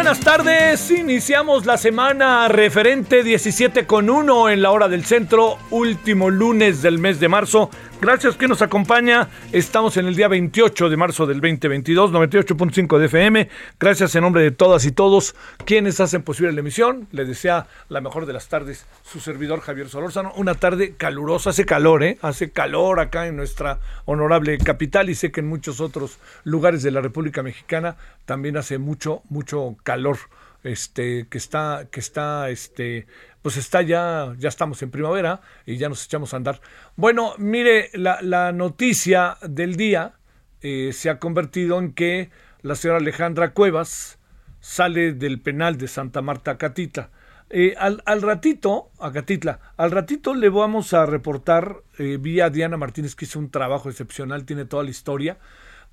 Buenas tardes, iniciamos la semana referente 17 con 1 en la hora del centro, último lunes del mes de marzo. Gracias que nos acompaña, estamos en el día 28 de marzo del 2022, 98.5 de FM. Gracias en nombre de todas y todos quienes hacen posible la emisión. Les desea la mejor de las tardes su servidor Javier Solórzano. Una tarde calurosa, hace calor, ¿eh? Hace calor acá en nuestra honorable capital y sé que en muchos otros lugares de la República Mexicana también hace mucho, mucho calor. Este, que está, que está, este, pues está ya, ya estamos en primavera y ya nos echamos a andar. Bueno, mire, la, la noticia del día eh, se ha convertido en que la señora Alejandra Cuevas sale del penal de Santa Marta Catita. Eh, al, al, ratito, a Catitla, al ratito le vamos a reportar eh, vía Diana Martínez, que hizo un trabajo excepcional, tiene toda la historia.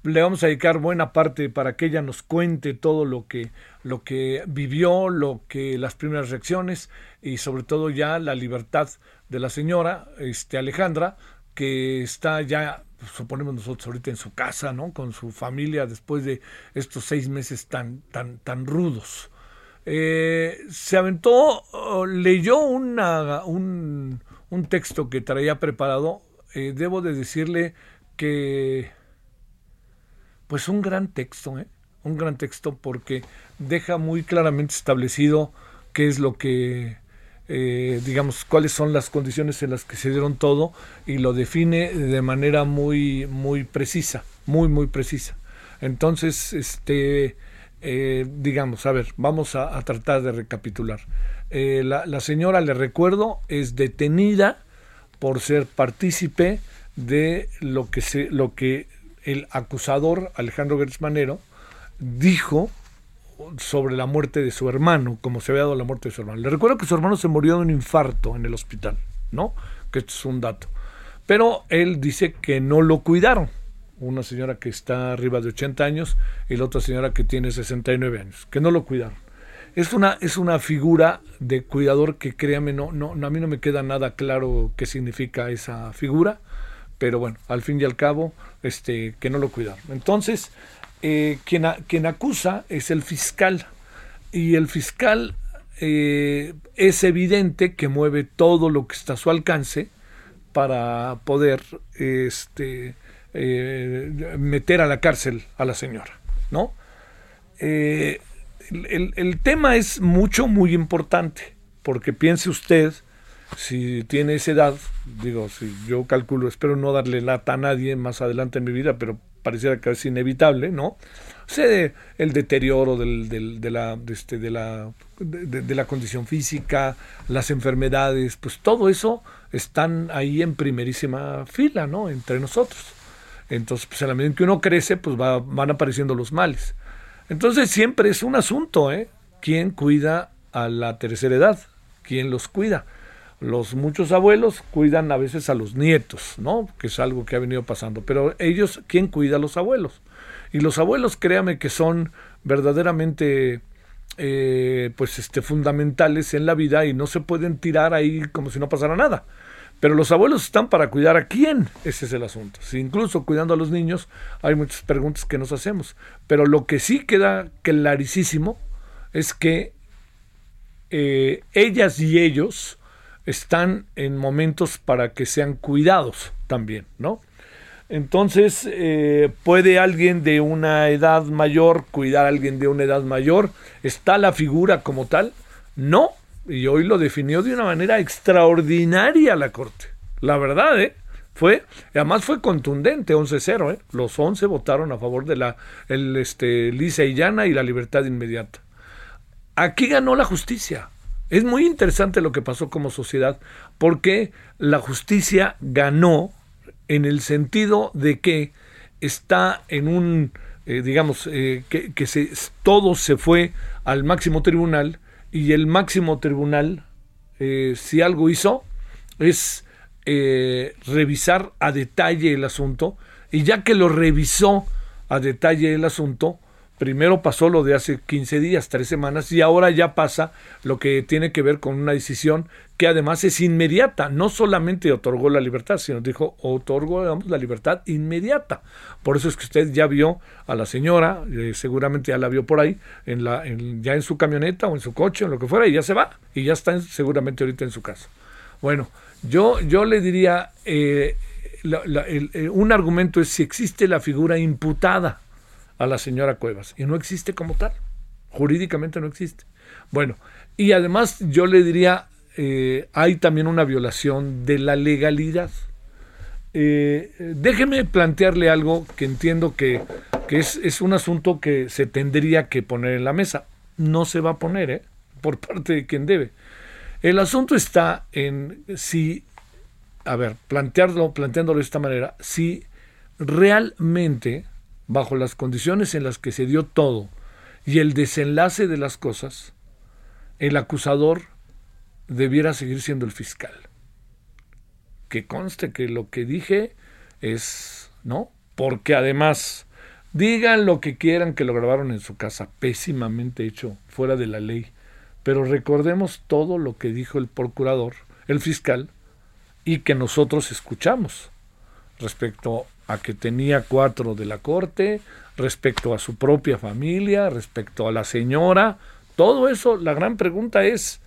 Le vamos a dedicar buena parte para que ella nos cuente todo lo que, lo que vivió, lo que las primeras reacciones y sobre todo ya la libertad de la señora este, Alejandra, que está ya, suponemos nosotros ahorita en su casa, ¿no? Con su familia después de estos seis meses tan, tan, tan rudos. Eh, se aventó, oh, leyó un, un, texto que traía preparado. Eh, debo de decirle que, pues un gran texto, ¿eh? un gran texto porque deja muy claramente establecido qué es lo que, eh, digamos, cuáles son las condiciones en las que se dieron todo y lo define de manera muy, muy precisa, muy, muy precisa. Entonces, este, eh, digamos, a ver, vamos a, tratar de recapitular. Eh, la, la, señora, le recuerdo, es detenida por ser partícipe de lo que, se, lo que el acusador Alejandro Gertz Manero dijo sobre la muerte de su hermano, como se había dado la muerte de su hermano. Le recuerdo que su hermano se murió de un infarto en el hospital, ¿no? Que es un dato. Pero él dice que no lo cuidaron. Una señora que está arriba de 80 años y la otra señora que tiene 69 años, que no lo cuidaron. Es una, es una figura de cuidador que créame, no, no, a mí no me queda nada claro qué significa esa figura, pero bueno, al fin y al cabo, este, que no lo cuidaron. Entonces, eh, quien, quien, acusa es el fiscal y el fiscal eh, es evidente que mueve todo lo que está a su alcance para poder este, eh, meter a la cárcel a la señora, ¿no? El, el, tema es mucho, muy importante, porque piense usted, si tiene esa edad, digo, si yo calculo, espero no darle lata a nadie más adelante en mi vida, pero pareciera que es inevitable, ¿no? Sea, el deterioro del, del, de, la, este, de, la, de, la condición física, las enfermedades, pues todo eso están ahí en primerísima fila, ¿no? Entre nosotros. Entonces, pues a la medida en que uno crece, pues va, van apareciendo los males. Entonces siempre es un asunto, ¿eh? ¿Quién cuida a la tercera edad? ¿Quién los cuida? Los muchos abuelos cuidan a veces a los nietos, ¿no? Que es algo que ha venido pasando. Pero ellos, ¿quién cuida a los abuelos? Y los abuelos, créame que son verdaderamente eh, pues este, fundamentales en la vida y no se pueden tirar ahí como si no pasara nada. Pero los abuelos están para cuidar a quién, ese es el asunto. Incluso cuidando a los niños, hay muchas preguntas que nos hacemos. Pero lo que sí queda clarísimo es que eh, ellas y ellos están en momentos para que sean cuidados también, ¿no? Entonces, eh, ¿puede alguien de una edad mayor cuidar a alguien de una edad mayor? ¿Está la figura como tal? No, y hoy lo definió de una manera extraordinaria la Corte. La verdad, ¿eh? Fue, además fue contundente, 11-0, ¿eh? Los 11 votaron a favor de la el, este, lisa y llana y la libertad inmediata. Aquí ganó la justicia. Es muy interesante lo que pasó como sociedad, porque la justicia ganó en el sentido de que está en un, eh, digamos, eh, que, todo se fue al máximo tribunal y el máximo tribunal, eh, si algo hizo, es eh, revisar a detalle el asunto, y ya que lo revisó a detalle el asunto, primero pasó lo de hace 15 días, tres semanas, y ahora ya pasa lo que tiene que ver con una decisión que además es inmediata. No solamente otorgó la libertad, sino dijo, otorgó la libertad inmediata. Por eso es que usted ya vio a la señora, eh, seguramente ya la vio por ahí, en la, ya en su camioneta o en su coche o lo que fuera, y ya se va, y ya está seguramente ahorita en su casa. Bueno, yo, yo le diría, eh, eh, un argumento es si existe la figura imputada a la señora Cuevas. Y no existe como tal. Jurídicamente no existe. Bueno, y además yo le diría, eh, hay también una violación de la legalidad. Eh, déjeme plantearle algo que entiendo que, es, es, un asunto que se tendría que poner en la mesa. No se va a poner, ¿eh? Por parte de quien debe. El asunto está en si, a ver, plantearlo, planteándolo de esta manera, si realmente bajo las condiciones en las que se dio todo y el desenlace de las cosas, el acusador debiera seguir siendo el fiscal. Que conste que lo que dije es, ¿no? Porque además, digan lo que quieran que lo grabaron en su casa, pésimamente hecho, fuera de la ley, pero recordemos todo lo que dijo el procurador, el fiscal, y que nosotros escuchamos respecto a que tenía cuatro de la corte, respecto a su propia familia, respecto a la señora, todo eso, la gran pregunta es,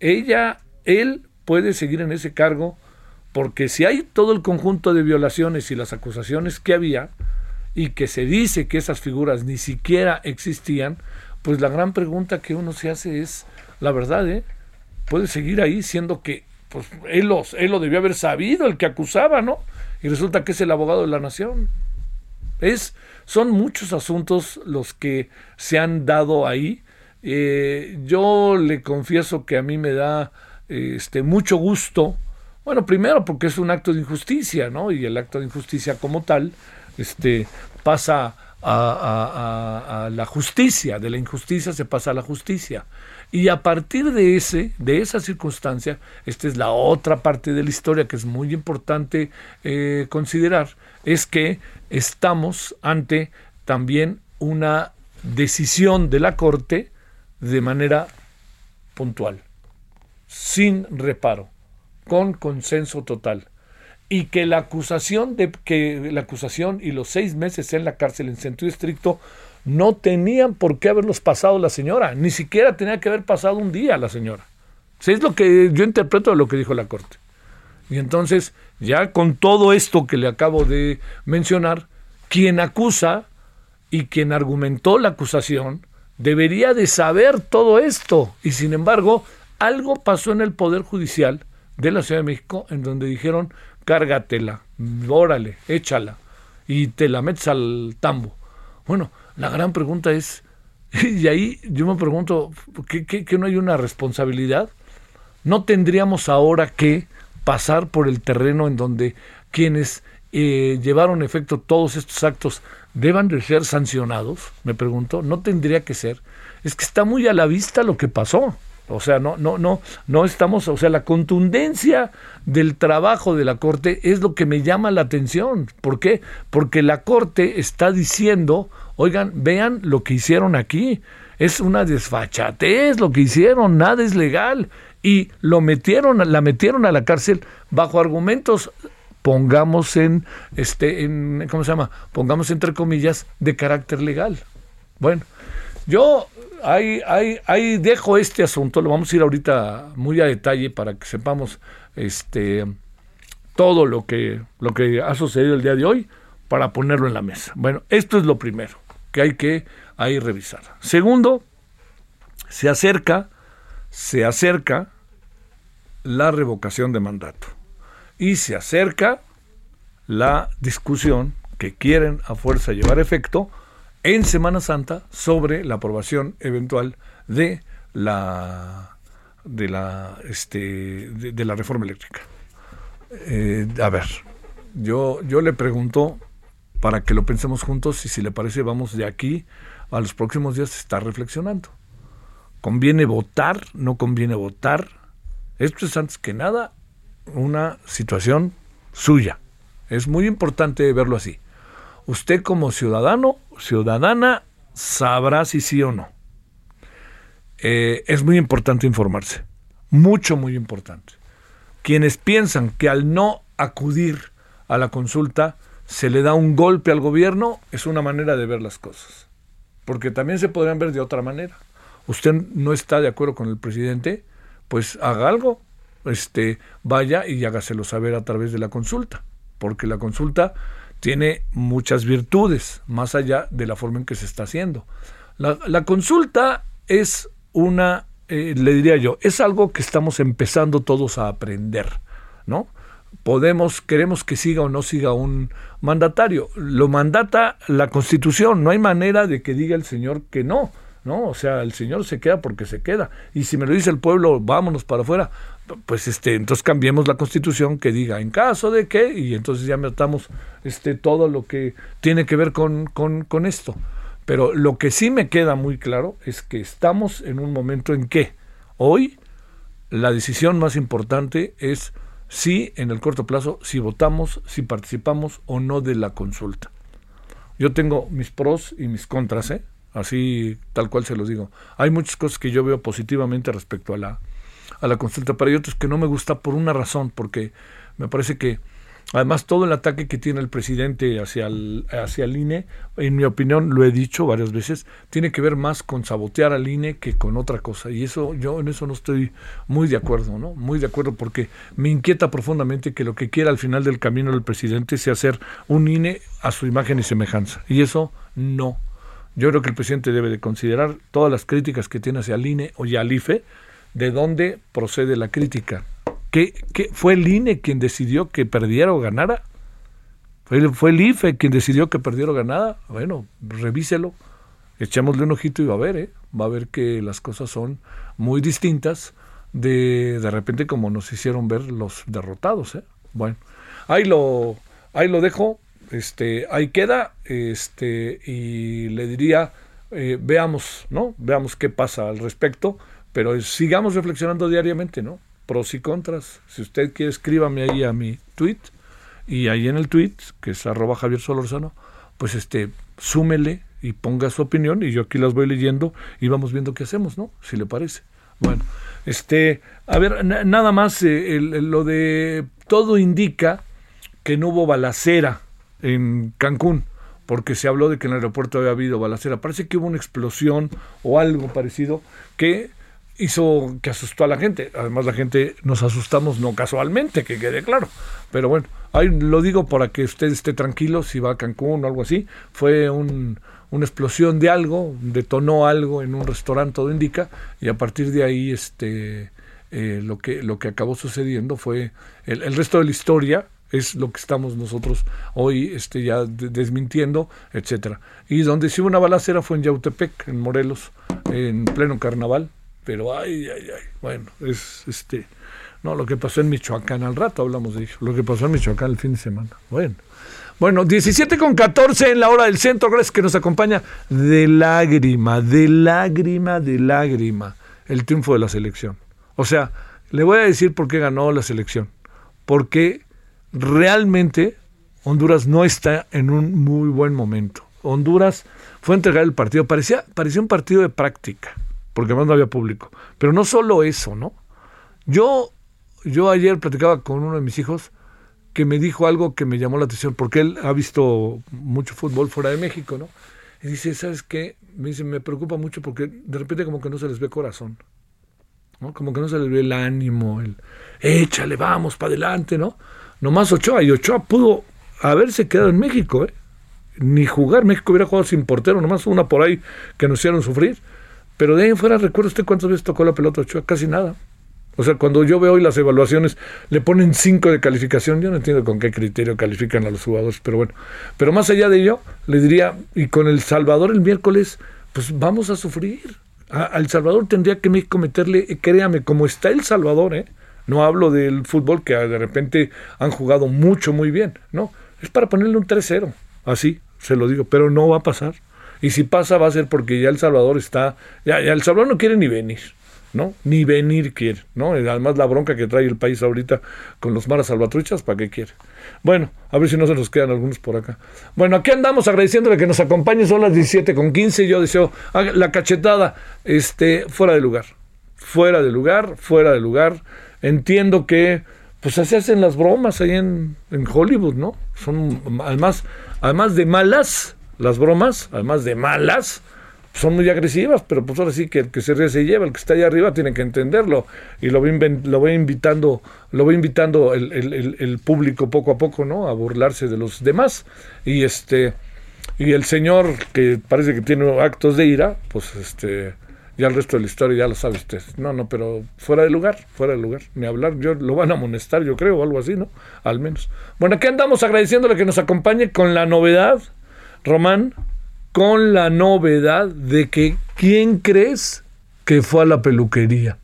ella, él puede seguir en ese cargo, porque si hay todo el conjunto de violaciones y las acusaciones que había, y que se dice que esas figuras ni siquiera existían, pues la gran pregunta que uno se hace es, la verdad, ¿eh? puede seguir ahí siendo que pues él, los, él lo debió haber sabido, el que acusaba, ¿no? Y resulta que es el abogado de la nación. Es, son muchos asuntos los que se han dado ahí. Eh, yo le confieso que a mí me da este, mucho gusto. Bueno, primero porque es un acto de injusticia, ¿no? Y el acto de injusticia como tal este, pasa a, a, la justicia, de la injusticia se pasa a la justicia. Y a partir de ese, de esa circunstancia, esta es la otra parte de la historia que es muy importante eh, considerar, es que estamos ante también una decisión de la Corte de manera puntual, sin reparo, con consenso total. Y que la acusación de que la acusación y los seis meses en la cárcel en sentido estricto no tenían por qué haberlos pasado la señora, ni siquiera tenía que haber pasado un día la señora. es lo que yo interpreto de lo que dijo la Corte. Y entonces, ya con todo esto que le acabo de mencionar, quien acusa y quien argumentó la acusación debería de saber todo esto. Y sin embargo, algo pasó en el Poder Judicial de la Ciudad de México en donde dijeron, cárgatela, órale, échala, y te la metes al tambo. Bueno, la gran pregunta es, y ahí yo me pregunto, ¿qué, no hay una responsabilidad? ¿No tendríamos ahora que pasar por el terreno en donde quienes eh, llevaron efecto todos estos actos deban de ser sancionados? Me pregunto, ¿no tendría que ser? Es que está muy a la vista lo que pasó. O sea, no, no, no, no estamos, o sea, la contundencia del trabajo de la Corte es lo que me llama la atención. ¿Por qué? Porque la Corte está diciendo, oigan, vean lo que hicieron aquí. Es una desfachatez lo que hicieron, nada es legal. Y lo metieron, la metieron a la cárcel bajo argumentos pongamos en este en cómo se llama pongamos entre comillas de carácter legal bueno yo ahí, ahí, ahí dejo este asunto, lo vamos a ir ahorita muy a detalle para que sepamos este todo lo que, lo que ha sucedido el día de hoy para ponerlo en la mesa. Bueno, esto es lo primero que hay que revisar. Segundo, se acerca, se acerca la revocación de mandato y se acerca la discusión que quieren a fuerza llevar efecto en Semana Santa sobre la aprobación eventual de la de la este de, la reforma eléctrica. Eh, a ver, yo yo le pregunto para que lo pensemos juntos y si le parece vamos de aquí a los próximos días estar reflexionando. ¿Conviene votar? ¿No conviene votar? Esto es antes que nada una situación suya. Es muy importante verlo así usted como ciudadano, ciudadana, sabrá si sí o no. Eh, es muy importante informarse, mucho, muy importante. Quienes piensan que al no acudir a la consulta se le da un golpe al gobierno, es una manera de ver las cosas. Porque también se podrían ver de otra manera. Usted no está de acuerdo con el presidente, pues haga algo, este, vaya y hágaselo saber a través de la consulta, porque la consulta tiene muchas virtudes, más allá de la forma en que se está haciendo. La, consulta es una, eh, le diría yo, es algo que estamos empezando todos a aprender, ¿no? Podemos, queremos que siga o no siga un mandatario. Lo mandata la Constitución, no hay manera de que diga el señor que no. ¿no? O sea, el Señor se queda porque se queda. Y si me lo dice el pueblo, vámonos para afuera, pues este, entonces cambiemos la constitución que diga en caso de que, y entonces ya metamos este, todo lo que tiene que ver con, con, con esto. Pero lo que sí me queda muy claro es que estamos en un momento en que hoy la decisión más importante es si en el corto plazo, si votamos, si participamos o no de la consulta. Yo tengo mis pros y mis contras, ¿eh? así tal cual se los digo. Hay muchas cosas que yo veo positivamente respecto a la, a la consulta, pero hay otros que no me gusta por una razón, porque me parece que además todo el ataque que tiene el presidente hacia el, hacia el INE, en mi opinión, lo he dicho varias veces, tiene que ver más con sabotear al INE que con otra cosa. Y eso, yo en eso no estoy muy de acuerdo, ¿no? Muy de acuerdo porque me inquieta profundamente que lo que quiera al final del camino del presidente sea hacer un INE a su imagen y semejanza. Y eso no yo creo que el presidente debe de considerar todas las críticas que tiene hacia el INE o ya al IFE, de dónde procede la crítica. ¿Qué, fue el INE quien decidió que perdiera o ganara? ¿Fue, ¿Fue el IFE quien decidió que perdiera o ganara? Bueno, revíselo, echémosle un ojito y va a ver, ¿eh? va a ver que las cosas son muy distintas de de repente como nos hicieron ver los derrotados. ¿eh? Bueno, ahí lo, ahí lo dejo este, ahí queda, este, y le diría, eh, veamos, ¿no? Veamos qué pasa al respecto, pero sigamos reflexionando diariamente, ¿no? Pros y contras. Si usted quiere, escríbame ahí a mi tweet, y ahí en el tweet, que es arroba Javier Solorzano, pues este, súmele y ponga su opinión, y yo aquí las voy leyendo y vamos viendo qué hacemos, ¿no? Si le parece. Bueno, este, a ver, nada más, eh, lo de todo indica que no hubo balacera en Cancún, porque se habló de que en el aeropuerto había habido balacera. Parece que hubo una explosión o algo parecido que hizo que asustó a la gente. Además, la gente nos asustamos no casualmente, que quede claro. Pero bueno, ahí lo digo para que usted esté tranquilo si va a Cancún o algo así. Fue un, una explosión de algo, detonó algo en un restaurante, todo indica, y a partir de ahí este, eh, lo, que, lo que acabó sucediendo fue el, resto de la historia es lo que estamos nosotros hoy este, ya desmintiendo, etcétera. Y donde sí hubo una balacera fue en Yautepec, en Morelos, en pleno carnaval, pero ay, ay, ay, bueno, es este, no, lo que pasó en Michoacán, al rato hablamos de ello, lo que pasó en Michoacán el fin de semana, bueno. Bueno, 17 con 14 en la hora del centro, gracias que nos acompaña de lágrima, de lágrima, de lágrima. el triunfo de la selección. O sea, le voy a decir por qué ganó la selección. Porque realmente Honduras no está en un muy buen momento. Honduras fue a entregar el partido, parecía, parecía un partido de práctica, porque además no había público. Pero no solo eso, ¿no? Yo, yo ayer platicaba con uno de mis hijos que me dijo algo que me llamó la atención, porque él ha visto mucho fútbol fuera de México, ¿no? Y dice, ¿sabes qué? Me dice, me preocupa mucho porque de repente como que no se les ve corazón, ¿no? Como que no se les ve el ánimo, el échale, vamos, para adelante, ¿no? Nomás Ochoa, y Ochoa pudo haberse quedado en México, ¿eh? Ni jugar, México hubiera jugado sin portero, nomás una por ahí que nos hicieron sufrir. Pero de ahí en fuera, ¿recuerda usted cuántas veces tocó la pelota Ochoa? Casi nada. O sea, cuando yo veo hoy las evaluaciones, le ponen 5 de calificación. Yo no entiendo con qué criterio califican a los jugadores, pero bueno. Pero más allá de ello, le diría, y con El Salvador el miércoles, pues vamos a sufrir. A, El Salvador tendría que México meterle, créame, como está El Salvador, ¿eh? No hablo del fútbol que de repente han jugado mucho, muy bien, ¿no? Es para ponerle un 3-0, así, se lo digo, pero no va a pasar. Y si pasa va a ser porque ya El Salvador está, ya, ya El Salvador no quiere ni venir. ¿no? Ni venir quiere, ¿no? Además la bronca que trae el país ahorita con los maras salvatruchas, ¿para qué quiere? Bueno, a ver si no se nos quedan algunos por acá. Bueno, aquí andamos agradeciéndole que nos acompañe, son las 17 con 15, yo deseo la cachetada, este, fuera de lugar, fuera de lugar, fuera de lugar. Entiendo que, pues así hacen las bromas ahí en, en Hollywood, ¿no? Son, además, además de malas, las bromas, además de malas, son muy agresivas, pero pues ahora sí que el que se ríe se lleva, el que está allá arriba tiene que entenderlo y lo voy, lo invitando, lo voy invitando el, el, el, público poco a poco, ¿no? A burlarse de los demás y este y el señor que parece que tiene actos de ira, pues este ya el resto de la historia ya lo sabe usted. No, no, pero fuera de lugar, fuera de lugar, ni hablar, yo lo van a amonestar, yo creo, o algo así, ¿no? Al menos. Bueno, aquí andamos agradeciéndole que nos acompañe con la novedad, Román con la novedad de que ¿quién crees que fue a la peluquería?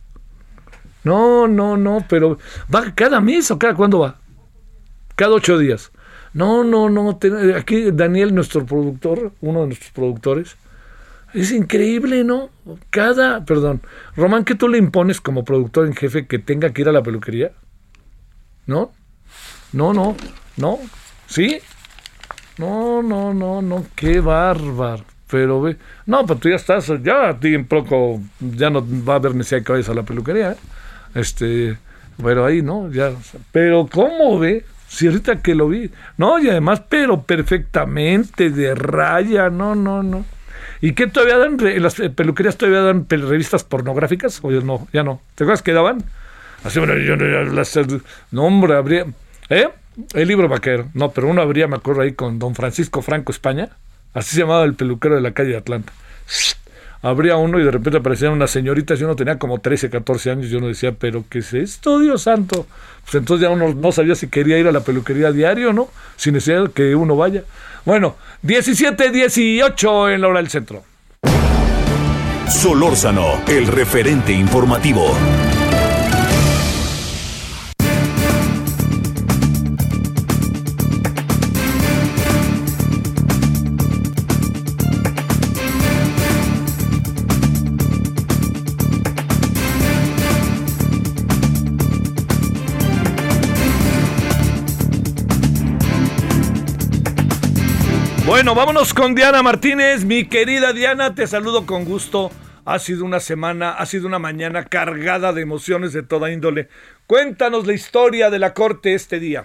No, no, no, pero ¿va cada mes o cada cuándo va? Cada ocho días. No, no, no. aquí Daniel, nuestro productor, uno de nuestros productores, es increíble, ¿no? Cada, perdón, Román, ¿qué tú le impones como productor en jefe que tenga que ir a la peluquería? ¿No? No, no, no. ¿Sí? No, no, no, no, qué bárbaro. Pero ve, no, pero tú ya estás, ya a ti en poco, ya no va a haber necesidad que vayas a la peluquería, ¿eh? Este, pero ahí, ¿no? Ya, pero ¿cómo ve? Si ahorita que lo vi, no, y además, pero perfectamente, de raya, no, no, no. ¿Y qué todavía dan? ¿Las peluquerías todavía dan revistas pornográficas? O no, ya no. ¿Te acuerdas que daban? Así, bueno, yo, las, no, hombre, habría. ¿Eh? El libro vaquero. No, pero uno habría, me acuerdo ahí con don Francisco Franco España. Así se llamaba el peluquero de la calle de Atlanta. Habría uno y de repente aparecían unas señoritas y uno tenía como 13, 14 años y uno decía, pero ¿qué es esto, Dios santo? Pues entonces ya uno no sabía si quería ir a la peluquería diario o no, sin necesidad que uno vaya. Bueno, 17, 18 en la hora del centro. Solórzano, el referente informativo. Vámonos con Diana Martínez. Mi querida Diana, te saludo con gusto. Ha sido una semana, ha sido una mañana cargada de emociones de toda índole. Cuéntanos la historia de la Corte este día.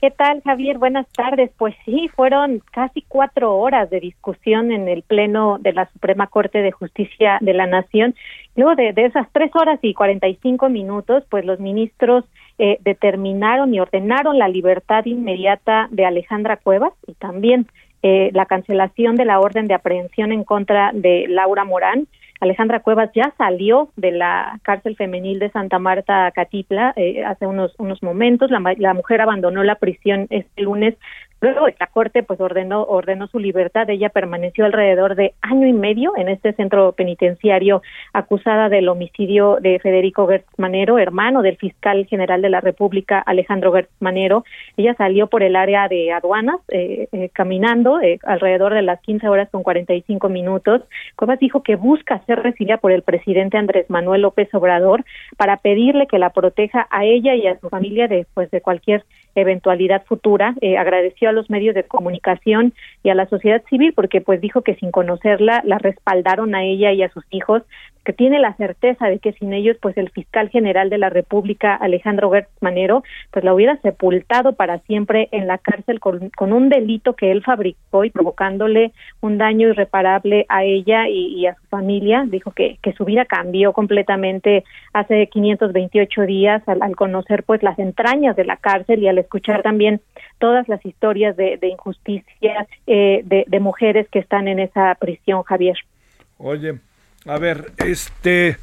¿Qué tal, Javier? Buenas tardes. Pues sí, fueron casi cuatro horas de discusión en el Pleno de la Suprema Corte de Justicia de la Nación. Luego de, de esas tres horas y cuarenta y cinco minutos, pues los ministros eh, determinaron y ordenaron la libertad inmediata de Alejandra Cuevas y también eh, la cancelación de la orden de aprehensión en contra de Laura Morán. Alejandra Cuevas ya salió de la cárcel femenil de Santa Marta, Catipla, eh, hace unos, unos momentos. La, la mujer abandonó la prisión este lunes Luego la corte pues ordenó ordenó su libertad. Ella permaneció alrededor de año y medio en este centro penitenciario acusada del homicidio de Federico Gertz Manero, hermano del fiscal general de la República Alejandro Gertz Manero. Ella salió por el área de aduanas eh, eh, caminando eh, alrededor de las 15 horas con 45 minutos. Cuevas dijo que busca ser recibida por el presidente Andrés Manuel López Obrador para pedirle que la proteja a ella y a su familia después de cualquier eventualidad futura. agradeció a los medios de comunicación y a la sociedad civil porque pues dijo que sin conocerla la respaldaron a ella y a sus hijos que tiene la certeza de que sin ellos, pues el fiscal general de la República, Alejandro Gertz Manero, pues la hubiera sepultado para siempre en la cárcel con, un delito que él fabricó y provocándole un daño irreparable a ella y, a su familia. Dijo que, que su vida cambió completamente hace 528 días al, conocer pues las entrañas de la cárcel y al escuchar también todas las historias de, injusticia eh, de, de mujeres que están en esa prisión, Javier. Oye, a ver, este,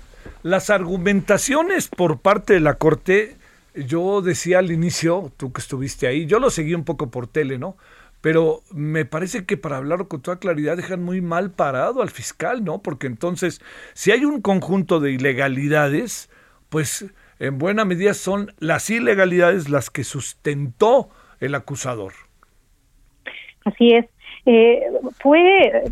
las argumentaciones por parte de la Corte, yo decía al inicio, tú que estuviste ahí, yo lo seguí un poco por tele, ¿no? Pero me parece que para hablar con toda claridad dejan muy mal parado al fiscal, ¿no? Porque entonces, si hay un conjunto de ilegalidades, pues en buena medida son las ilegalidades las que sustentó el acusador. Así es. Eh, fue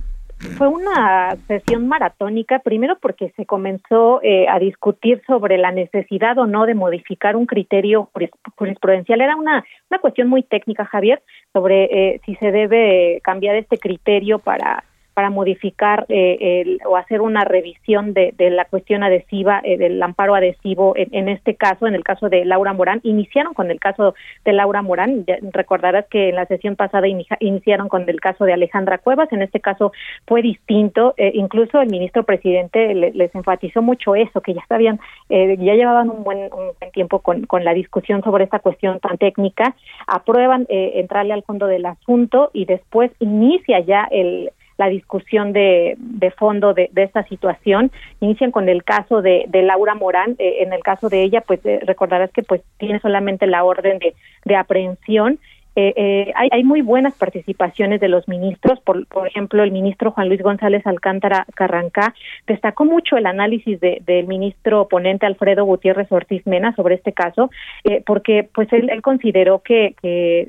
fue una sesión maratónica, primero porque se comenzó eh, a discutir sobre la necesidad o no de modificar un criterio jurisprudencial. Era una, una cuestión muy técnica, Javier, sobre eh, si se debe cambiar este criterio para para modificar eh, el, o hacer una revisión de, de la cuestión adhesiva, eh, del amparo adhesivo en, este caso, en el caso de Laura Morán. Iniciaron con el caso de Laura Morán, recordarás que en la sesión pasada iniciaron con el caso de Alejandra Cuevas, en este caso fue distinto, eh, incluso el ministro presidente les enfatizó mucho eso, que ya sabían, ya llevaban un buen, un buen tiempo con, con la discusión sobre esta cuestión tan técnica, aprueban entrarle al fondo del asunto y después inicia ya el la discusión de, de fondo de, de, esta situación. Inician con el caso de, de Laura Morán. Eh, en el caso de ella, pues eh, recordarás que pues tiene solamente la orden de, de aprehensión eh, eh, hay, hay, muy buenas participaciones de los ministros, por, por, ejemplo, el ministro Juan Luis González Alcántara Carrancá destacó mucho el análisis de, del ministro ponente Alfredo Gutiérrez Ortiz Mena sobre este caso, eh, porque pues él, él consideró que,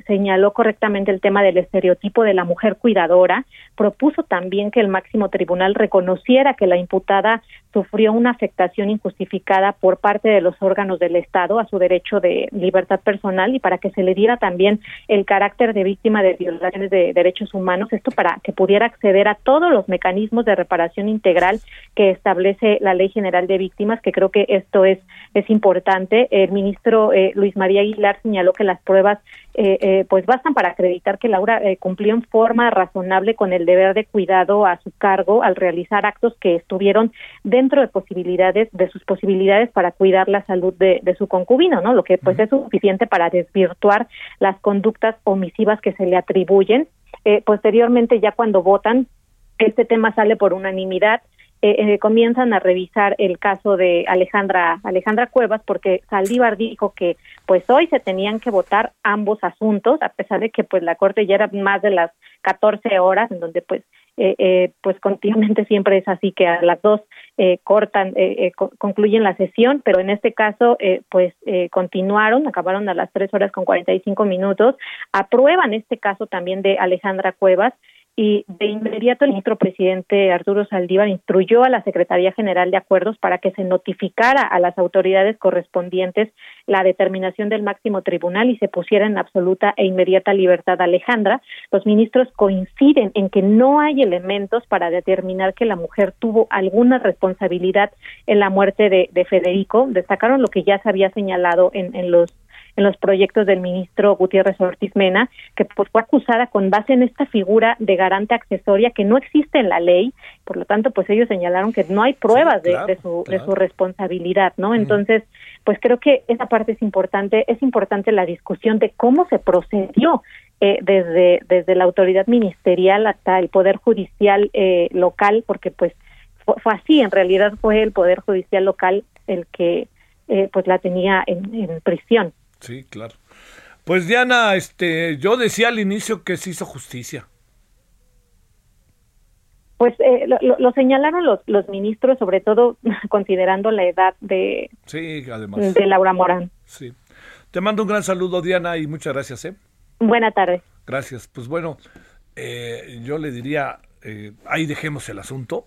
señaló correctamente el tema del estereotipo de la mujer cuidadora, propuso también que el máximo tribunal reconociera que la imputada sufrió una afectación injustificada por parte de los órganos del Estado a su derecho de libertad personal y para que se le diera también el carácter de víctima de violaciones de derechos humanos, esto para que pudiera acceder a todos los mecanismos de reparación integral que establece la Ley General de Víctimas, que creo que esto es, es importante. El ministro eh, Luis María Aguilar señaló que las pruebas eh, eh, pues bastan para acreditar que Laura cumplió en forma razonable con el deber de cuidado a su cargo al realizar actos que estuvieron dentro de posibilidades, de sus posibilidades para cuidar la salud de, de su concubino, ¿no? Lo que pues es suficiente para desvirtuar las conductas omisivas que se le atribuyen. Eh, posteriormente, ya cuando votan, este tema sale por unanimidad. Eh, eh, comienzan a revisar el caso de Alejandra Alejandra Cuevas porque Saldívar dijo que pues hoy se tenían que votar ambos asuntos a pesar de que pues la corte ya era más de las 14 horas en donde pues eh, eh, pues continuamente siempre es así que a las dos eh, cortan, eh, concluyen la sesión, pero en este caso pues continuaron, acabaron a las tres horas con 45 minutos, aprueban este caso también de Alejandra Cuevas y de inmediato el ministro presidente Arturo Saldívar instruyó a la Secretaría General de Acuerdos para que se notificara a las autoridades correspondientes la determinación del máximo tribunal y se pusiera en absoluta e inmediata libertad a Alejandra. Los ministros coinciden en que no hay elementos para determinar que la mujer tuvo alguna responsabilidad en la muerte de, de Federico. Destacaron lo que ya se había señalado en, en los en los proyectos del ministro Gutiérrez Ortiz Mena, que pues, fue acusada con base en esta figura de garante accesoria que no existe en la ley, por lo tanto, pues ellos señalaron que no hay pruebas de, su, de su responsabilidad, ¿no? Entonces, pues creo que esa parte es importante, es importante la discusión de cómo se procedió eh, desde, desde la autoridad ministerial hasta el Poder Judicial eh, local, porque pues fue, así, en realidad fue el Poder Judicial local el que eh, pues la tenía en, en prisión. Sí, claro. Pues Diana, este, yo decía al inicio que se hizo justicia. Pues eh, lo, lo, señalaron los, los ministros, sobre todo considerando la edad de, sí, además. de Laura Morán. Sí. Te mando un gran saludo, Diana, y muchas gracias. ¿eh? Buena tarde. Gracias. Pues bueno, eh, yo le diría, eh, ahí dejemos el asunto.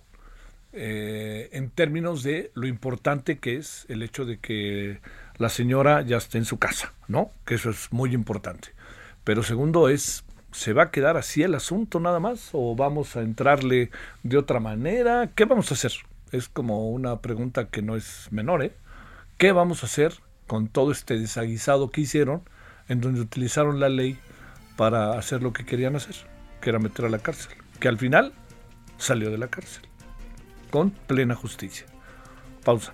Eh, en términos de lo importante que es el hecho de que la señora ya esté en su casa, ¿no? Que eso es muy importante. Pero segundo es, ¿se va a quedar así el asunto nada más? ¿O vamos a entrarle de otra manera? ¿Qué vamos a hacer? Es como una pregunta que no es menor, ¿eh? ¿Qué vamos a hacer con todo este desaguisado que hicieron, en donde utilizaron la ley para hacer lo que querían hacer, que era meter a la cárcel? Que al final salió de la cárcel con plena justicia. Pausa.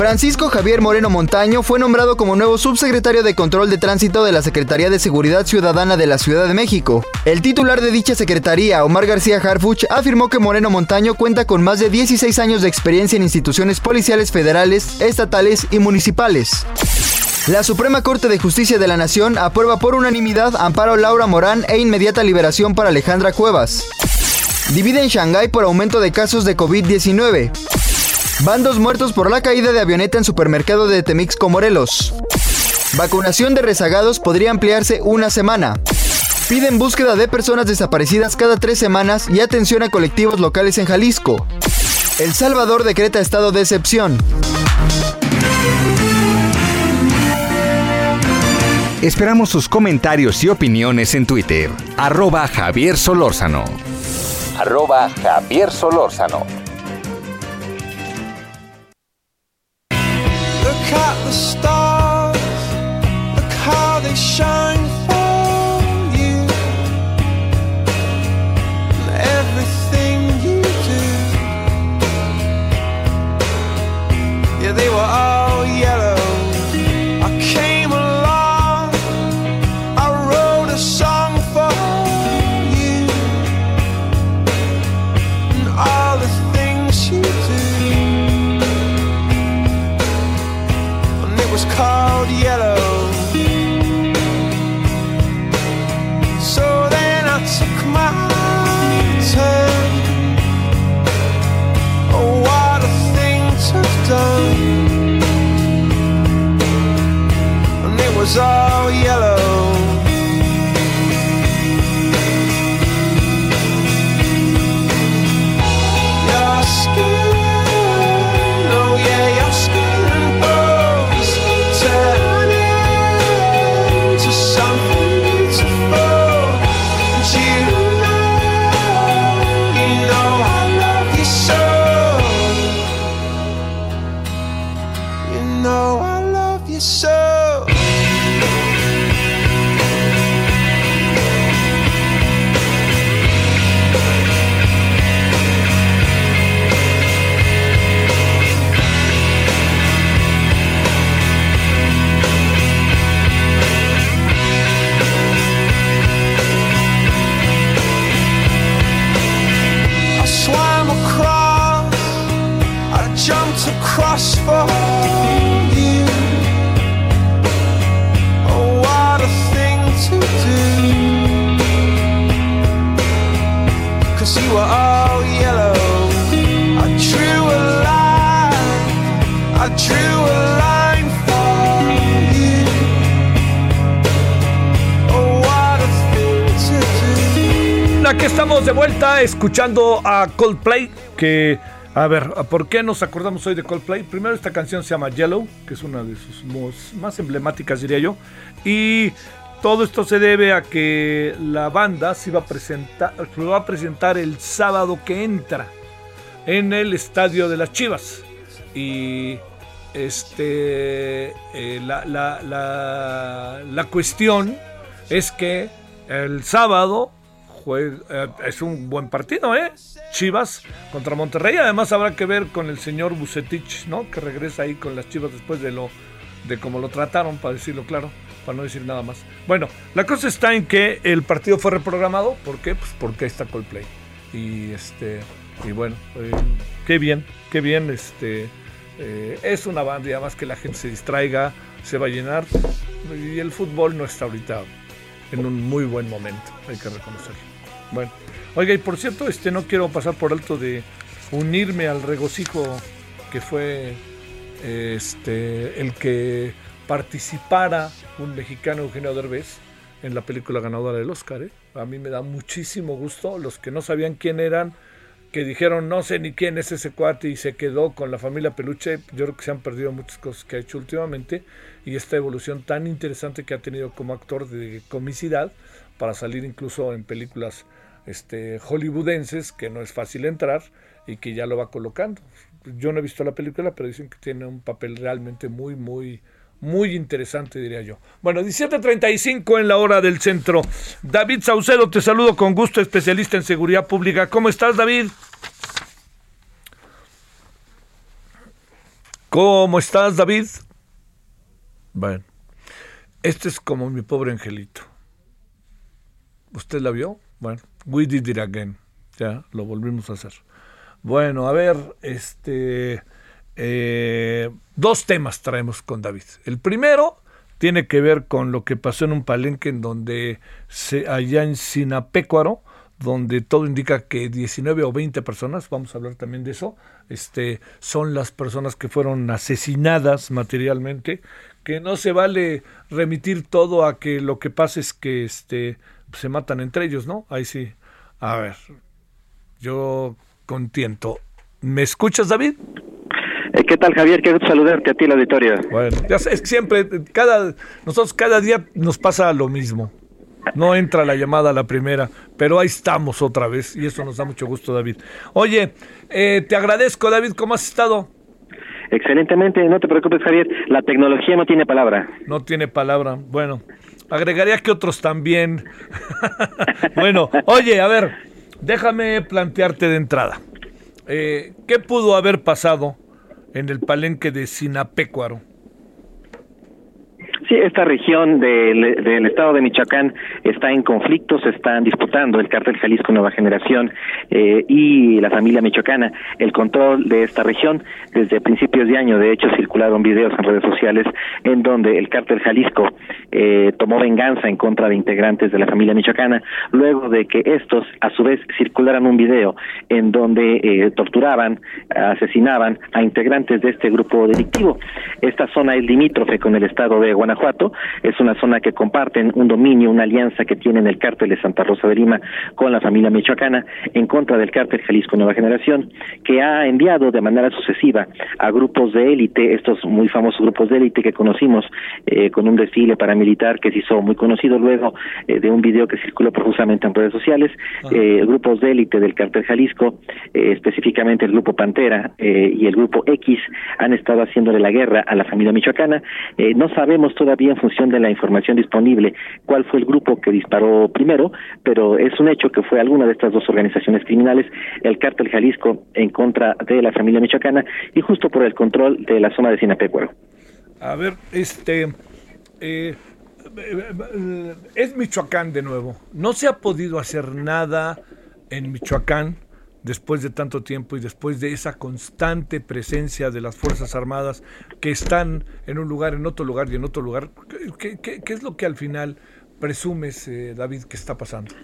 Francisco Javier Moreno Montaño fue nombrado como nuevo subsecretario de Control de Tránsito de la Secretaría de Seguridad Ciudadana de la Ciudad de México. El titular de dicha secretaría, Omar García Harfuch, afirmó que Moreno Montaño cuenta con más de 16 años de experiencia en instituciones policiales federales, estatales y municipales. La Suprema Corte de Justicia de la Nación aprueba por unanimidad amparo Laura Morán e inmediata liberación para Alejandra Cuevas. Divide en Shanghái por aumento de casos de COVID-19. Van dos muertos por la caída de avioneta en supermercado de Temixco, Morelos. Vacunación de rezagados podría ampliarse una semana. Piden búsqueda de personas desaparecidas cada tres semanas y atención a colectivos locales en Jalisco. El Salvador decreta estado de excepción. Esperamos sus comentarios y opiniones en Twitter. Arroba Javier Solórzano. Arroba Javier Solórzano. At the stars, look how they shine for you. And everything you do, yeah, they were all que estamos de vuelta escuchando a Coldplay, que, a ver, ¿por qué nos acordamos hoy de Coldplay? Primero esta canción se llama Yellow, que es una de sus más emblemáticas, diría yo, y todo esto se debe a que la banda se iba a presentar, se va a presentar el sábado que entra en el estadio de las Chivas. Y este eh, la, la- la- cuestión es que el sábado eh, es un buen partido, ¿eh? Chivas contra Monterrey. Además habrá que ver con el señor Bucetich, ¿no? Que regresa ahí con las Chivas después de lo de cómo lo trataron, para decirlo claro, para no decir nada más. Bueno, la cosa está en que el partido fue reprogramado. ¿Por qué? Pues porque está Coldplay. Y este y bueno, eh, qué bien, qué bien, este eh, es una banda y además que la gente se distraiga, se va a llenar y el fútbol no está ahorita en un muy buen momento, hay que reconocerlo. Bueno, oiga, y por cierto, este no quiero pasar por alto de unirme al regocijo que fue este el que participara un mexicano Eugenio Derbez en la película ganadora del Oscar. ¿eh? A mí me da muchísimo gusto. Los que no sabían quién eran, que dijeron no sé ni quién es ese cuate y se quedó con la familia Peluche, yo creo que se han perdido muchas cosas que ha hecho últimamente y esta evolución tan interesante que ha tenido como actor de comicidad para salir incluso en películas este, hollywoodenses, que no es fácil entrar y que ya lo va colocando. Yo no he visto la película, pero dicen que tiene un papel realmente muy, muy, muy interesante, diría yo. Bueno, 17.35 en la hora del centro. David Saucedo, te saludo con gusto, especialista en seguridad pública. ¿Cómo estás, David? ¿Cómo estás, David? Bueno, este es como mi pobre angelito. ¿Usted la vio? Bueno, we did it again. Ya, lo volvimos a hacer. Bueno, a ver, este... eh, dos temas traemos con David. El primero tiene que ver con lo que pasó en un palenque en donde, se, allá en Sinapecuaro, donde todo indica que 19 o 20 personas, vamos a hablar también de eso, este, son las personas que fueron asesinadas materialmente, que no se vale remitir todo a que lo que pasa es que este, se matan entre ellos, ¿no? Ahí sí. A ver, yo contiento. ¿Me escuchas, David? Eh, ¿Qué tal, Javier? Qué gusto saludarte a ti, la auditorio. Bueno, ya sé, es que siempre, cada, nosotros cada día nos pasa lo mismo. No entra la llamada a la primera, pero ahí estamos otra vez y eso nos da mucho gusto, David. Oye, eh, te agradezco, David, ¿cómo has estado? Excelentemente, no te preocupes, Javier. La tecnología no tiene palabra. No tiene palabra. Bueno, agregaría que otros también. bueno, oye, a ver, déjame plantearte de entrada. Eh, ¿Qué pudo haber pasado en el palenque de Sinapecuaro? Sí, esta región del, estado de Michoacán está en conflicto, se están disputando el cártel Jalisco Nueva Generación eh, y la familia michoacana el control de esta región. Desde principios de año, de hecho, circularon videos en redes sociales en donde el cártel Jalisco eh, tomó venganza en contra de integrantes de la familia michoacana, luego de que estos, a su vez, circularan un video en donde eh, torturaban, asesinaban a integrantes de este grupo delictivo. Esta zona es limítrofe con el estado de Guanajuato, es una zona que comparten un dominio, una alianza que tienen el cártel de Santa Rosa de Lima con la familia michoacana en contra del cártel Jalisco Nueva Generación, que ha enviado de manera sucesiva a grupos de élite, estos muy famosos grupos de élite que conocimos eh, con un desfile paramilitar que se hizo muy conocido luego eh, de un video que circuló profusamente en redes sociales, eh, grupos de élite del cártel Jalisco, específicamente el grupo Pantera y el grupo X han estado haciéndole la guerra a la familia michoacana. No sabemos todavía en función de la información disponible cuál fue el grupo que disparó primero, pero es un hecho que fue alguna de estas dos organizaciones criminales, el cártel Jalisco en contra de la familia michoacana y justo por el control de la zona de Sinapecuaro. A ver, este. eh, eh, es Michoacán de nuevo. No se ha podido hacer nada en Michoacán después de tanto tiempo y después de esa constante presencia de las Fuerzas Armadas que están en un lugar, en otro lugar y en otro lugar. ¿Qué, qué- qué es lo que al final presumes, eh, David, que está pasando?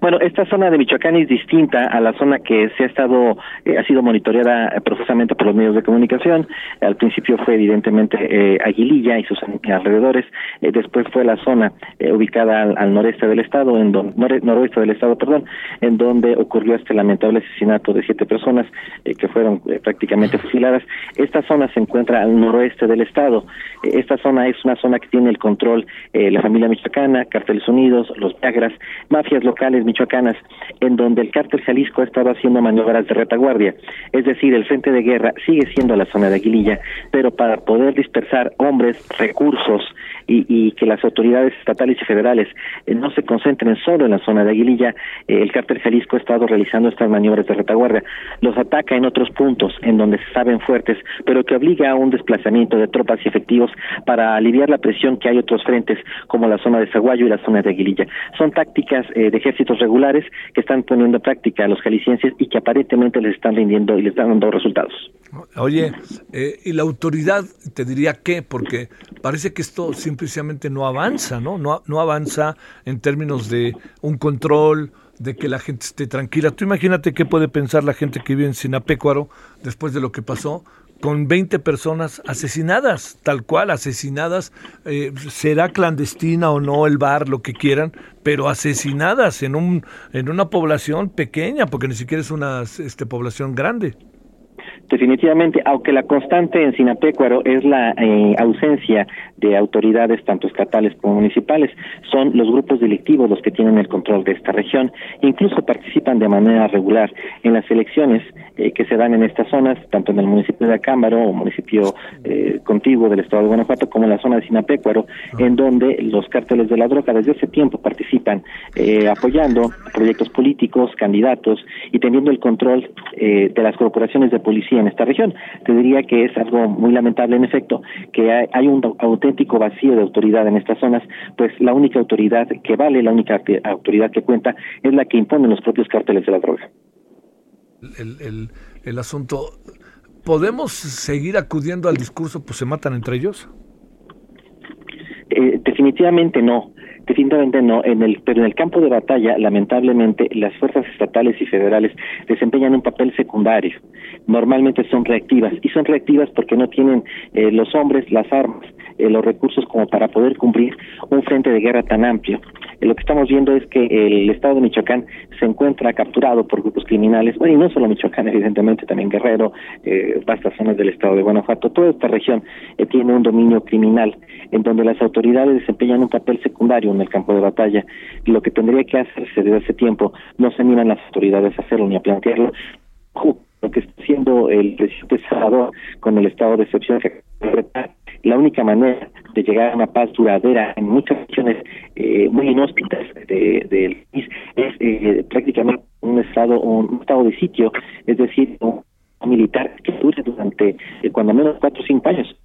Bueno, esta zona de Michoacán es distinta a la zona que se ha estado, eh, ha sido monitoreada eh, profusamente por los medios de comunicación. Al principio fue evidentemente eh, Aguililla y sus alrededores, después fue la zona ubicada al, noreste del estado, en donde, noroeste del estado, perdón, en donde ocurrió este lamentable asesinato de siete personas que fueron prácticamente fusiladas. Esta zona se encuentra al noroeste del estado. esta zona es una zona que tiene el control la familia michoacana, Carteles Unidos, los Viagras, mafias locales michoacanas, en donde el cártel Jalisco ha estado haciendo maniobras de retaguardia. Es decir, el frente de guerra sigue siendo la zona de Aguililla, pero para poder dispersar hombres, recursos y, que las autoridades estatales y federales eh, no se concentren solo en la zona de Aguililla, eh, el cártel Jalisco ha estado realizando estas maniobras de retaguardia. Los ataca en otros puntos en donde se saben fuertes, pero que obliga a un desplazamiento de tropas y efectivos para aliviar la presión que hay otros frentes, como la zona de Zaguayo y la zona de Aguililla. Son tácticas eh, de ejércitos regulares que están poniendo en práctica a los jaliscienses y que aparentemente les están rindiendo y les están dando resultados. Oye, ¿y la autoridad te diría qué? Porque parece que esto simplemente no avanza, ¿no? ¿no? No avanza en términos de un control, de que la gente esté tranquila. Tú imagínate qué puede pensar la gente que vive en Sinapecuaro después de lo que pasó con 20 personas asesinadas, tal cual, asesinadas, eh, será clandestina o no el bar, lo que quieran, pero asesinadas en, un, en una población pequeña, porque ni siquiera es una este, población grande. Definitivamente, aunque la constante en Sinapecuaro es la eh, ausencia de autoridades tanto estatales como municipales, son los grupos delictivos los que tienen el control de esta región. Incluso participan de manera regular en las elecciones eh, que se dan en estas zonas, tanto en el municipio de Acámbaro o municipio eh, contiguo del estado de Guanajuato como en la zona de Sinapecuaro, en donde los cárteles de la droga desde hace tiempo participan apoyando proyectos políticos, candidatos y teniendo el control de las corporaciones de policía en esta región. Te diría que es algo muy lamentable, en efecto, que hay, un auténtico vacío de autoridad en estas zonas, pues la única autoridad que vale, la única autoridad que cuenta, es la que imponen los propios cárteles de la droga. El, el, asunto, ¿podemos seguir acudiendo al discurso, pues se matan entre ellos? Eh, definitivamente no. Definitivamente no, en el, pero en el campo de batalla, lamentablemente, las fuerzas estatales y federales desempeñan un papel secundario. Normalmente son reactivas, y son reactivas porque no tienen eh, los hombres las armas, eh, los recursos como para poder cumplir un frente de guerra tan amplio. Eh, lo que estamos viendo es que el estado de Michoacán se encuentra capturado por grupos criminales, bueno, y no solo Michoacán, evidentemente, también Guerrero, eh, vastas zonas del estado de Guanajuato, toda esta región eh, tiene un dominio criminal en donde las autoridades desempeñan un papel secundario en el campo de batalla. Lo que tendría que hacerse desde hace tiempo, no se animan las autoridades a hacerlo ni a plantearlo, lo que está haciendo el presidente Salvador con el estado de excepción que la única manera de llegar a una paz duradera en muchas regiones eh, muy inhóspitas del país es eh, prácticamente un estado un, estado de sitio, es decir, un militar que dure durante eh, cuando menos cuatro o cinco años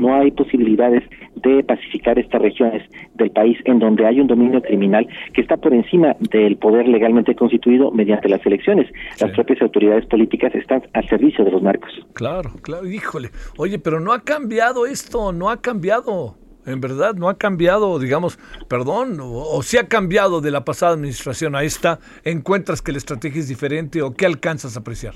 no hay posibilidades de pacificar estas regiones del país en donde hay un dominio criminal que está por encima del poder legalmente constituido mediante las elecciones. Las propias autoridades políticas están al servicio de los narcos. Claro, claro, híjole. Oye, pero no ha cambiado esto, no ha cambiado. En verdad, no ha cambiado, digamos, perdón, o, o si ha cambiado de la pasada administración a esta, ¿encuentras que la estrategia es diferente o qué alcanzas a apreciar?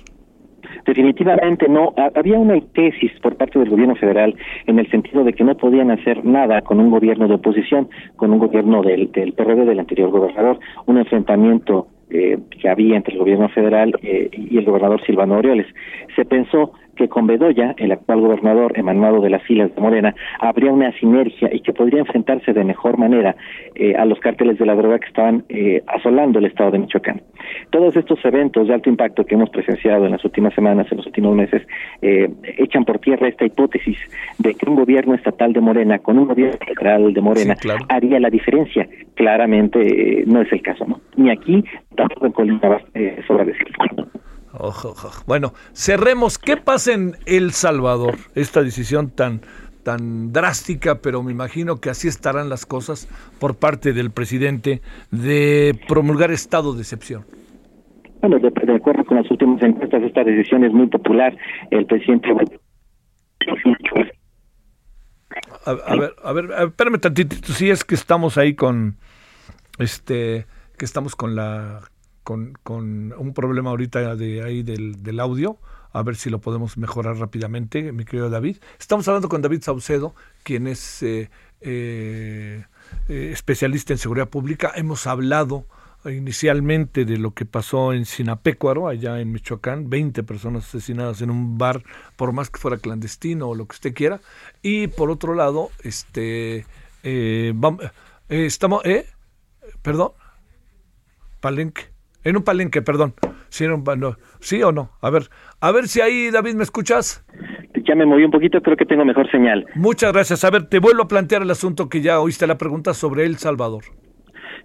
Definitivamente no. Había una tesis por parte del gobierno federal en el sentido de que no podían hacer nada con un gobierno de oposición, con un gobierno del, del del anterior gobernador, un enfrentamiento eh, que había entre el gobierno federal eh, y el gobernador Silvano Aureoles. Se pensó que con Bedoya, el actual gobernador emanado de las filas de Morena, habría una sinergia y que podría enfrentarse de mejor manera eh, a los cárteles de la droga que estaban eh, asolando el estado de Michoacán. Todos estos eventos de alto impacto que hemos presenciado en las últimas semanas, en los últimos meses, eh, echan por tierra esta hipótesis de que un gobierno estatal de Morena con un gobierno federal de Morena haría la diferencia. Claramente no es el caso, ¿no? Ni aquí, tampoco en Colima sobra decirlo. Bueno, cerremos. ¿Qué pasa en El Salvador? Esta decisión tan, tan drástica, pero me imagino que así estarán las cosas por parte del presidente de promulgar estado de excepción. Bueno, de, acuerdo con las últimas encuestas, esta decisión es muy popular. El presidente. A, ver, a ver, espérame tantito, si es que estamos ahí con este que estamos con la con, con un problema ahorita de ahí del, del audio a ver si lo podemos mejorar rápidamente, mi querido David. Estamos hablando con David Saucedo, quien es eh, eh, eh, especialista en seguridad pública. Hemos hablado inicialmente de lo que pasó en Sinapecuaro, allá en Michoacán, 20 personas asesinadas en un bar, por más que fuera clandestino o lo que usted quiera. Y por otro lado, este, vamos, estamos, ¿eh? Perdón, Palenque, en un palenque, perdón. ¿Sí, ¿Sí o no? A ver, a ver si ahí, David, ¿me escuchas? Ya me moví un poquito, creo que tengo mejor señal. Muchas gracias. A ver, te vuelvo a plantear el asunto que ya oíste la pregunta sobre El Salvador.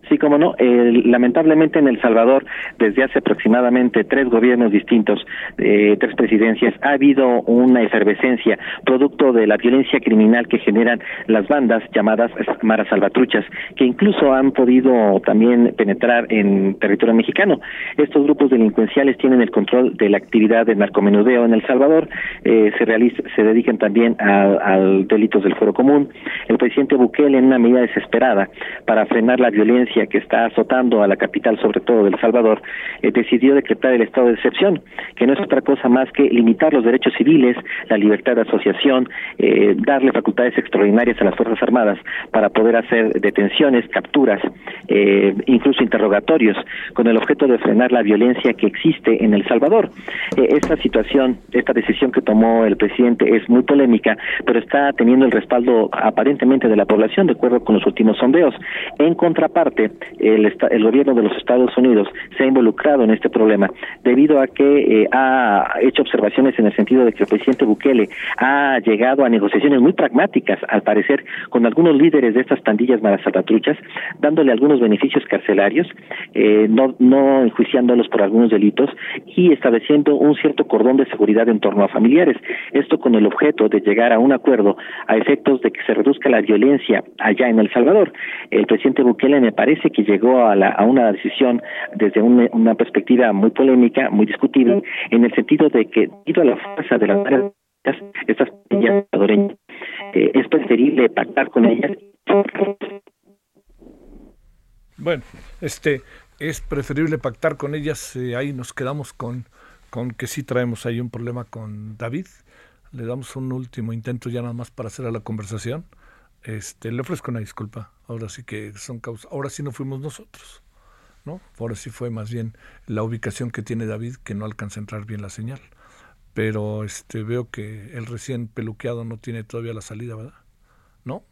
Sí, como no. lamentablemente en El Salvador, desde hace aproximadamente tres gobiernos distintos, eh, tres presidencias, ha habido una efervescencia producto de la violencia criminal que generan las bandas llamadas maras salvatruchas, que incluso han podido también penetrar en territorio mexicano. Estos grupos delincuenciales tienen el control de la actividad de narcomenudeo en El Salvador, eh, se, realiza, se dedican también a, a delitos del foro común. El presidente Bukele, en una medida desesperada para frenar la violencia que está azotando a la capital, sobre todo del Salvador, eh, decidió decretar el estado de excepción, que no es otra cosa más que limitar los derechos civiles, la libertad de asociación, eh, darle facultades extraordinarias a las Fuerzas Armadas para poder hacer detenciones, capturas, eh, incluso interrogatorios, con el objeto de frenar la violencia que existe en El Salvador. esta situación, esta decisión que tomó el presidente es muy polémica, pero está teniendo el respaldo aparentemente de la población, de acuerdo con los últimos sondeos. En contraparte, el, el gobierno de los Estados Unidos se ha involucrado en este problema debido a que eh, ha hecho observaciones en el sentido de que el presidente Bukele ha llegado a negociaciones muy pragmáticas, al parecer, con algunos líderes de estas pandillas salvatruchas, dándole algunos beneficios carcelarios, eh, no, no enjuiciándolos por algunos delitos y estableciendo un cierto cordón de seguridad en torno a familiares. Esto con el objeto de llegar a un acuerdo a efectos de que se reduzca la violencia allá en El Salvador. El presidente Bukele me parece parece que llegó a, la, a una decisión desde una, perspectiva muy polémica, muy discutible, en el sentido de que, debido a la fuerza de las estas pandillas eh, es preferible pactar con ellas. Bueno, este es preferible pactar con ellas. Eh, ahí nos quedamos con, con que sí traemos ahí un problema con David. Le damos un último intento ya nada más para hacer a la conversación. Este, le ofrezco una disculpa. Ahora sí que son causas. Ahora sí no fuimos nosotros. ¿no? Ahora sí fue más bien la ubicación que tiene David que no alcanza a entrar bien la señal. Pero este veo que el recién peluqueado no tiene todavía la salida, ¿verdad? ¿No?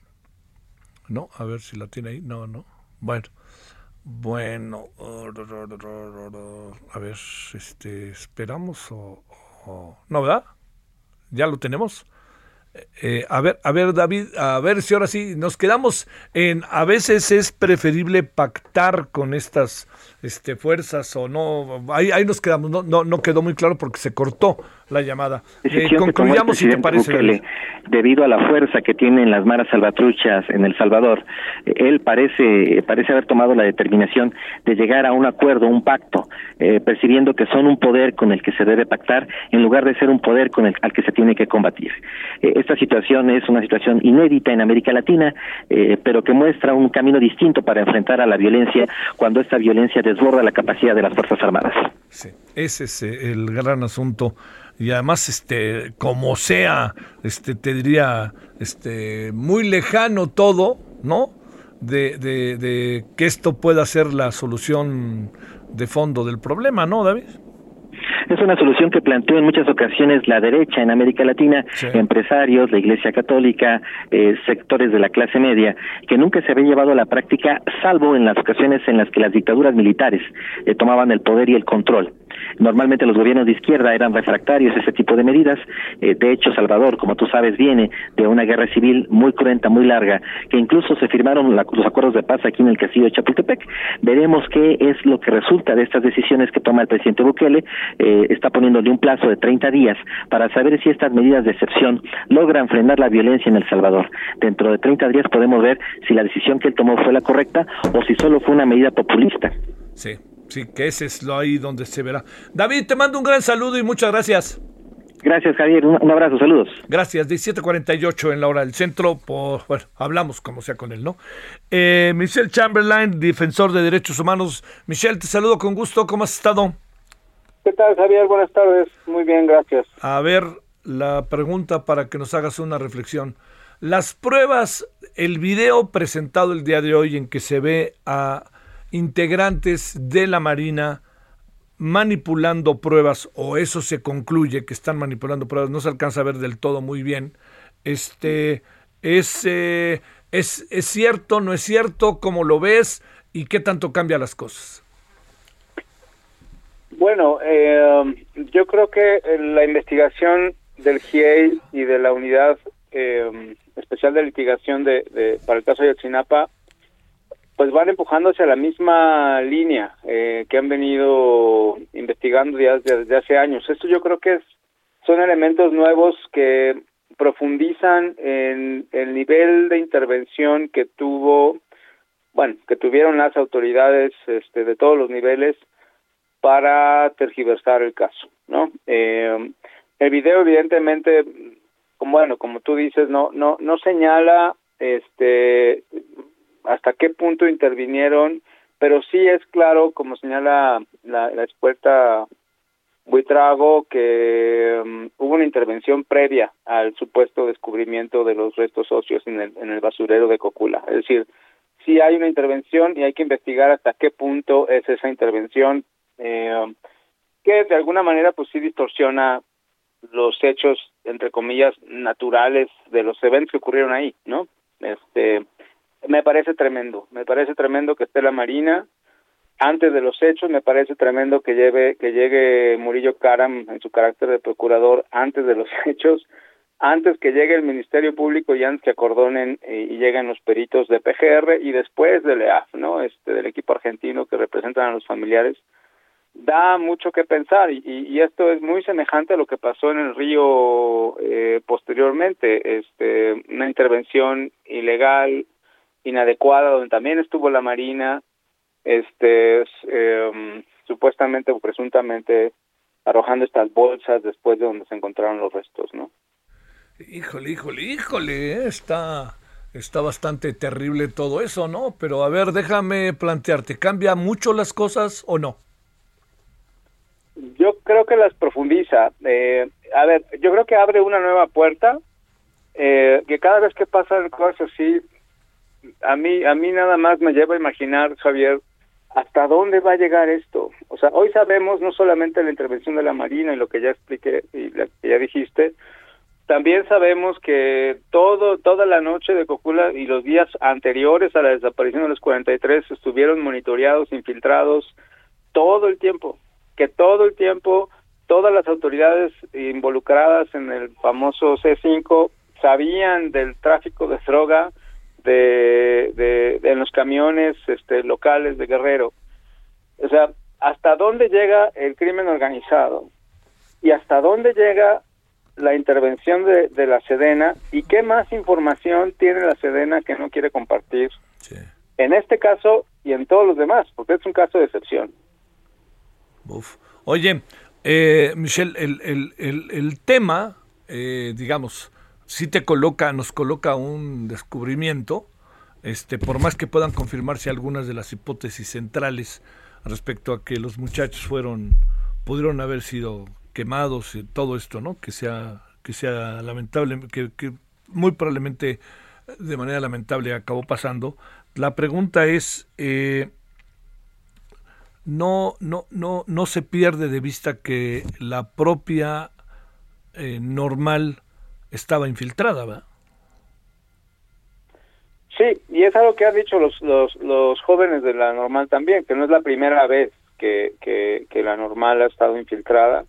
No, a ver si la tiene ahí. No, no. Bueno. Bueno, a ver, este, esperamos o, o no, ¿verdad? ¿Ya lo tenemos? Eh, a ver, a ver, David, a ver si ahora sí nos quedamos en. A veces es preferible pactar con estas este, fuerzas o no. Ahí, ahí nos quedamos. No, no, no quedó muy claro porque se cortó la llamada. Eh, concluyamos si te parece. debido a la fuerza que tienen las maras salvatruchas en El Salvador, él parece parece haber tomado la determinación de llegar a un acuerdo, un pacto, eh, percibiendo que son un poder con el que se debe pactar en lugar de ser un poder con el al que se tiene que combatir. Eh, esta situación es una situación inédita en América Latina, eh, pero que muestra un camino distinto para enfrentar a la violencia cuando esta violencia desborda la capacidad de las fuerzas armadas. Sí, ese es el gran asunto y además este como sea este te diría este muy lejano todo no de, de, de que esto pueda ser la solución de fondo del problema no David es una solución que planteó en muchas ocasiones la derecha en América Latina, empresarios, la Iglesia Católica, eh, sectores de la clase media, que nunca se había llevado a la práctica, salvo en las ocasiones en las que las dictaduras militares eh, tomaban el poder y el control. Normalmente los gobiernos de izquierda eran refractarios a ese tipo de medidas. Eh, de hecho, Salvador, como tú sabes, viene de una guerra civil muy cruenta, muy larga, que incluso se firmaron los acuerdos de paz aquí en el castillo de Chapultepec. Veremos qué es lo que resulta de estas decisiones que toma el presidente Bukele. Eh, está poniéndole un plazo de 30 días para saber si estas medidas de excepción logran frenar la violencia en El Salvador. Dentro de 30 días podemos ver si la decisión que él tomó fue la correcta o si solo fue una medida populista. Sí. Sí, que ese es lo ahí donde se verá. David, te mando un gran saludo y muchas gracias. Gracias, Javier. Un, abrazo, saludos. Gracias. 17:48 en la hora del centro. Por, bueno, hablamos como sea con él, ¿no? Eh, Michelle Chamberlain, defensor de derechos humanos. Michelle, te saludo con gusto. ¿Cómo has estado? ¿Qué tal, Javier? Buenas tardes. Muy bien, gracias. A ver, la pregunta para que nos hagas una reflexión. Las pruebas, el video presentado el día de hoy en que se ve a integrantes de la Marina manipulando pruebas, o eso se concluye que están manipulando pruebas, no se alcanza a ver del todo muy bien. Este, es, eh, es, es cierto, no es cierto, cómo lo ves y qué tanto cambia las cosas. Bueno, eh, yo creo que la investigación del GIEI y de la unidad eh, especial de litigación de, para el caso de Ayotzinapa pues van empujando hacia la misma línea eh, que han venido investigando ya desde, hace años. Esto yo creo que es, son elementos nuevos que profundizan en el nivel de intervención que tuvo, bueno, que tuvieron las autoridades este, de todos los niveles para tergiversar el caso, ¿no? Eh, el video evidentemente, como bueno, como tú dices, no no no señala este hasta qué punto intervinieron, pero sí es claro, como señala la, la experta Buitrago, que um, hubo una intervención previa al supuesto descubrimiento de los restos óseos en el, en el basurero de Cocula. Es decir, sí hay una intervención y hay que investigar hasta qué punto es esa intervención, eh, que de alguna manera pues sí distorsiona los hechos, entre comillas, naturales de los eventos que ocurrieron ahí, ¿no? Este, me parece tremendo, me parece tremendo que esté la Marina. Antes de los hechos, me parece tremendo que lleve que llegue Murillo Karam en su carácter de procurador antes de los hechos, antes que llegue el Ministerio Público y antes que acordonen y, y lleguen los peritos de PGR y después del EAF, ¿no? Este del equipo argentino que representan a los familiares. Da mucho que pensar y, y, esto es muy semejante a lo que pasó en el río eh, posteriormente, este una intervención ilegal inadecuada donde también estuvo la marina este eh, supuestamente o presuntamente arrojando estas bolsas después de donde se encontraron los restos no híjole híjole híjole eh, está está bastante terrible todo eso no pero a ver déjame plantearte cambia mucho las cosas o no yo creo que las profundiza eh, a ver yo creo que abre una nueva puerta eh, que cada vez que pasan cosas así a mí a mí nada más me lleva a imaginar Javier hasta dónde va a llegar esto. O sea hoy sabemos no solamente la intervención de la marina y lo que ya expliqué y lo que ya dijiste también sabemos que todo toda la noche de Cocula y los días anteriores a la desaparición de los 43 estuvieron monitoreados infiltrados todo el tiempo que todo el tiempo todas las autoridades involucradas en el famoso C5 sabían del tráfico de droga de, de, de, en los camiones este, locales de Guerrero. O sea, ¿hasta dónde llega el crimen organizado? ¿Y hasta dónde llega la intervención de, de la Sedena? ¿Y qué más información tiene la Sedena que no quiere compartir? Sí. En este caso y en todos los demás, porque es un caso de excepción. Uf. Oye, eh, Michelle, el, el, el, el tema, eh, digamos, sí te coloca, nos coloca un descubrimiento, este, por más que puedan confirmarse algunas de las hipótesis centrales respecto a que los muchachos fueron, pudieron haber sido quemados y todo esto, ¿no? Que sea, que sea lamentable, que, muy probablemente de manera lamentable acabó pasando. La pregunta es, eh, no, no, no, no se pierde de vista que la propia eh, normal estaba infiltrada, ¿verdad? Sí, y es algo que han dicho los, los, los jóvenes de la normal también, que no es la primera vez que, que, que la normal ha estado infiltrada.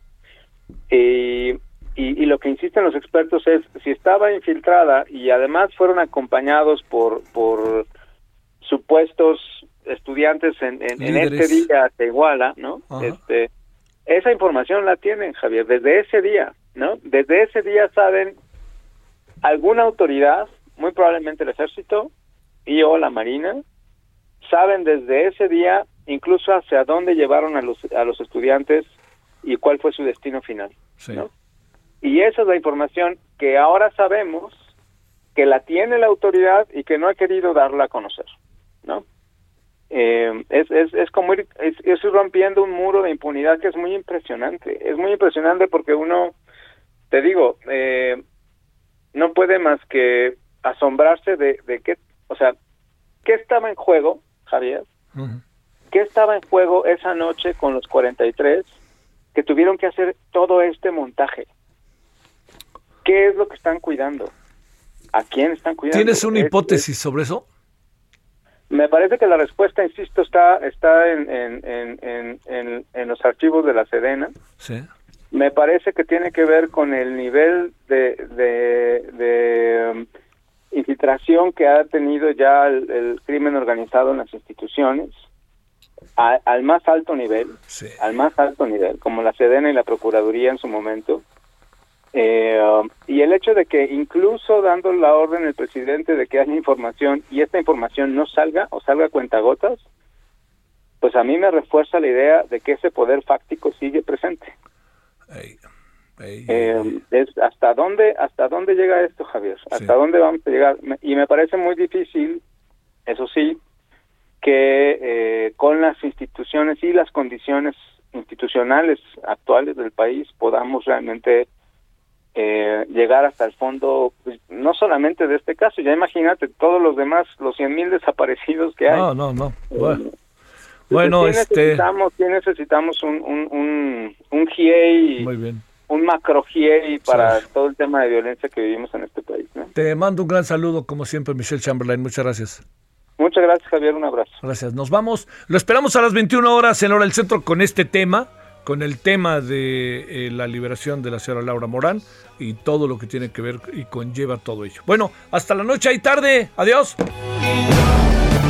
Y, y, y, lo que insisten los expertos es, si estaba infiltrada y además fueron acompañados por, por supuestos estudiantes en, en, en este día de Iguala, ¿no? Ajá. Este, esa información la tienen, Javier, desde ese día, ¿no? Desde ese día saben alguna autoridad, muy probablemente el ejército y o la marina, saben desde ese día incluso hacia dónde llevaron a los, a los estudiantes y cuál fue su destino final. Sí. ¿no? Y esa es la información que ahora sabemos que la tiene la autoridad y que no ha querido darla a conocer, ¿no? Eh, es, es, es como ir, es, es rompiendo un muro de impunidad que es muy impresionante. Es muy impresionante porque uno, te digo, eh, no puede más que asombrarse de, de qué, o sea, qué estaba en juego, Javier, qué estaba en juego esa noche con los 43 que tuvieron que hacer todo este montaje. ¿Qué es lo que están cuidando? ¿A quién están cuidando? ¿Tienes una Es- hipótesis sobre eso? Me parece que la respuesta, insisto, está está en, en, en, en, en- en los archivos de la Sedena. Sí. Me parece que tiene que ver con el nivel de, de, de, um, infiltración que ha tenido ya el, el crimen organizado en las instituciones a- al más alto nivel, al más alto nivel, como la Sedena y la Procuraduría en su momento. Eh, um, y el hecho de que incluso dando la orden el presidente de que haya información y esta información no salga o salga a cuentagotas, pues a mí me refuerza la idea de que ese poder fáctico sigue presente. Eh, es hasta dónde hasta dónde llega esto Javier hasta dónde vamos a llegar y me parece muy difícil eso sí que eh, con las instituciones y las condiciones institucionales actuales del país podamos realmente eh, llegar hasta el fondo pues, no solamente de este caso ya imagínate todos los demás los cien mil desaparecidos que hay. No, no, no. Bueno, bueno ¿Qué este... necesitamos, ¿qué necesitamos un, un, un, un GIEI, Muy bien. un macro GIEI para todo el tema de violencia que vivimos en este país? ¿no? Te mando un gran saludo, como siempre, Michelle Chamberlain. Muchas gracias. Muchas gracias, Javier. Un abrazo. Gracias. Nos vamos. Lo esperamos a las 21 horas en Hora del Centro con este tema, con el tema de eh, la liberación de la señora Laura Morán y todo lo que tiene que ver y conlleva todo ello. Bueno, hasta la noche y tarde. Adiós.